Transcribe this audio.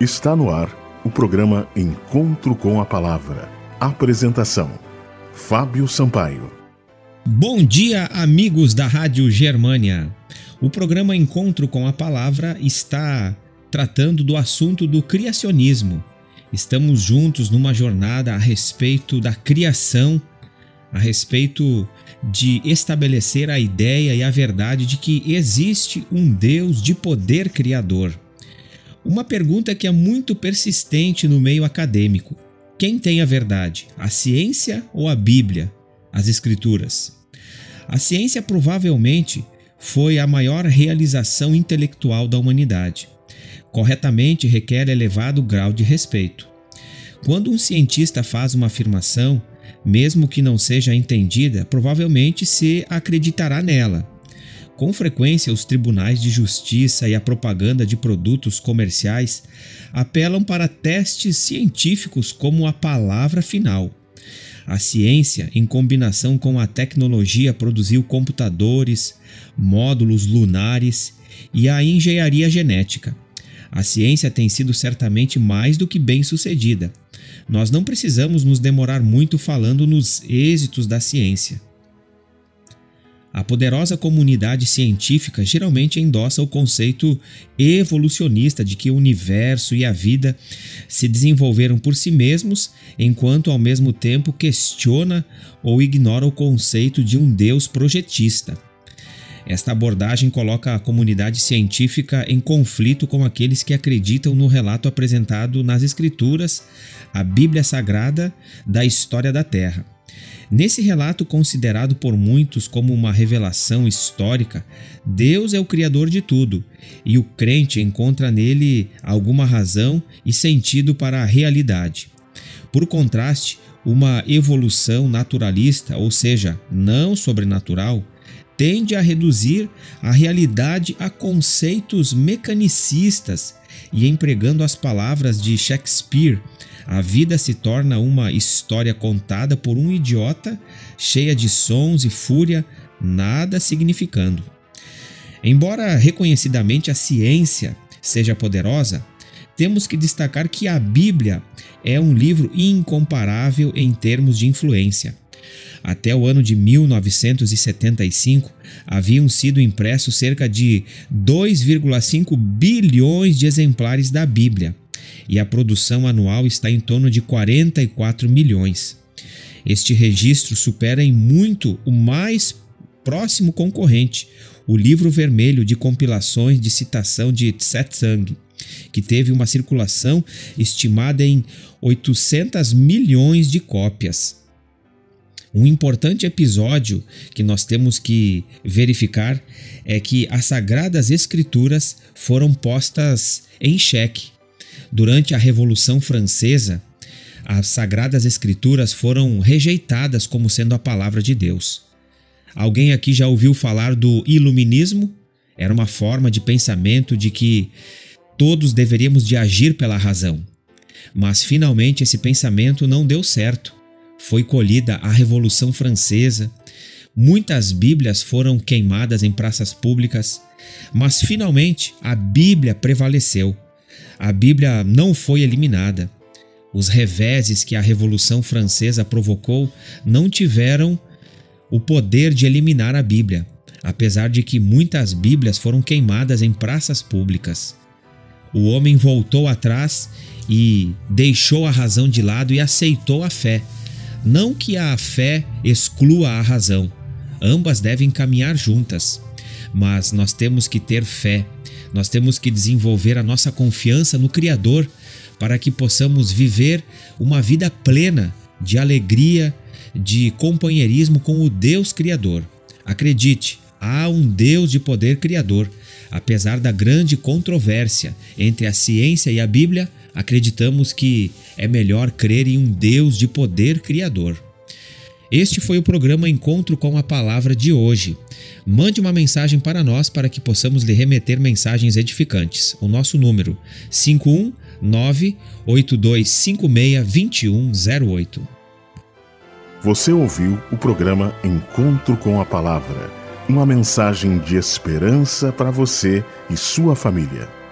Está no ar o programa Encontro com a Palavra. Apresentação: Fábio Sampaio. Bom dia, amigos da Rádio Germânia. O programa Encontro com a Palavra está tratando do assunto do criacionismo. Estamos juntos numa jornada a respeito da criação, a respeito de estabelecer a ideia e a verdade de que existe um Deus de poder criador. Uma pergunta que é muito persistente no meio acadêmico: quem tem a verdade, a ciência ou a Bíblia, as Escrituras? A ciência provavelmente foi a maior realização intelectual da humanidade. Corretamente requer elevado grau de respeito. Quando um cientista faz uma afirmação, mesmo que não seja entendida, provavelmente se acreditará nela. Com frequência, os tribunais de justiça e a propaganda de produtos comerciais apelam para testes científicos como a palavra final. A ciência, em combinação com a tecnologia, produziu computadores, módulos lunares e a engenharia genética. A ciência tem sido certamente mais do que bem sucedida. Nós não precisamos nos demorar muito falando nos êxitos da ciência. A poderosa comunidade científica geralmente endossa o conceito evolucionista de que o universo e a vida se desenvolveram por si mesmos, enquanto ao mesmo tempo questiona ou ignora o conceito de um Deus projetista. Esta abordagem coloca a comunidade científica em conflito com aqueles que acreditam no relato apresentado nas Escrituras, a Bíblia Sagrada, da história da Terra. Nesse relato, considerado por muitos como uma revelação histórica, Deus é o Criador de tudo e o crente encontra nele alguma razão e sentido para a realidade. Por contraste, uma evolução naturalista, ou seja, não sobrenatural, tende a reduzir a realidade a conceitos mecanicistas e empregando as palavras de Shakespeare, a vida se torna uma história contada por um idiota, cheia de sons e fúria, nada significando. Embora reconhecidamente a ciência seja poderosa, temos que destacar que a Bíblia é um livro incomparável em termos de influência. Até o ano de 1975, haviam sido impressos cerca de 2,5 bilhões de exemplares da Bíblia, e a produção anual está em torno de 44 milhões. Este registro supera em muito o mais próximo concorrente, o livro vermelho de compilações de citação de Tsetsang, que teve uma circulação estimada em 800 milhões de cópias. Um importante episódio que nós temos que verificar é que as Sagradas Escrituras foram postas em xeque Durante a Revolução Francesa, as Sagradas Escrituras foram rejeitadas como sendo a palavra de Deus. Alguém aqui já ouviu falar do iluminismo? Era uma forma de pensamento de que todos deveríamos de agir pela razão. Mas finalmente esse pensamento não deu certo. Foi colhida a Revolução Francesa. Muitas Bíblias foram queimadas em praças públicas, mas finalmente a Bíblia prevaleceu a Bíblia não foi eliminada. Os reveses que a Revolução Francesa provocou não tiveram o poder de eliminar a Bíblia, apesar de que muitas Bíblias foram queimadas em praças públicas. O homem voltou atrás e deixou a razão de lado e aceitou a fé. Não que a fé exclua a razão, ambas devem caminhar juntas, mas nós temos que ter fé nós temos que desenvolver a nossa confiança no Criador para que possamos viver uma vida plena de alegria, de companheirismo com o Deus Criador. Acredite, há um Deus de poder criador. Apesar da grande controvérsia entre a ciência e a Bíblia, acreditamos que é melhor crer em um Deus de poder criador. Este foi o programa Encontro com a Palavra de hoje. Mande uma mensagem para nós para que possamos lhe remeter mensagens edificantes. O nosso número 51982562108. Você ouviu o programa Encontro com a Palavra, uma mensagem de esperança para você e sua família.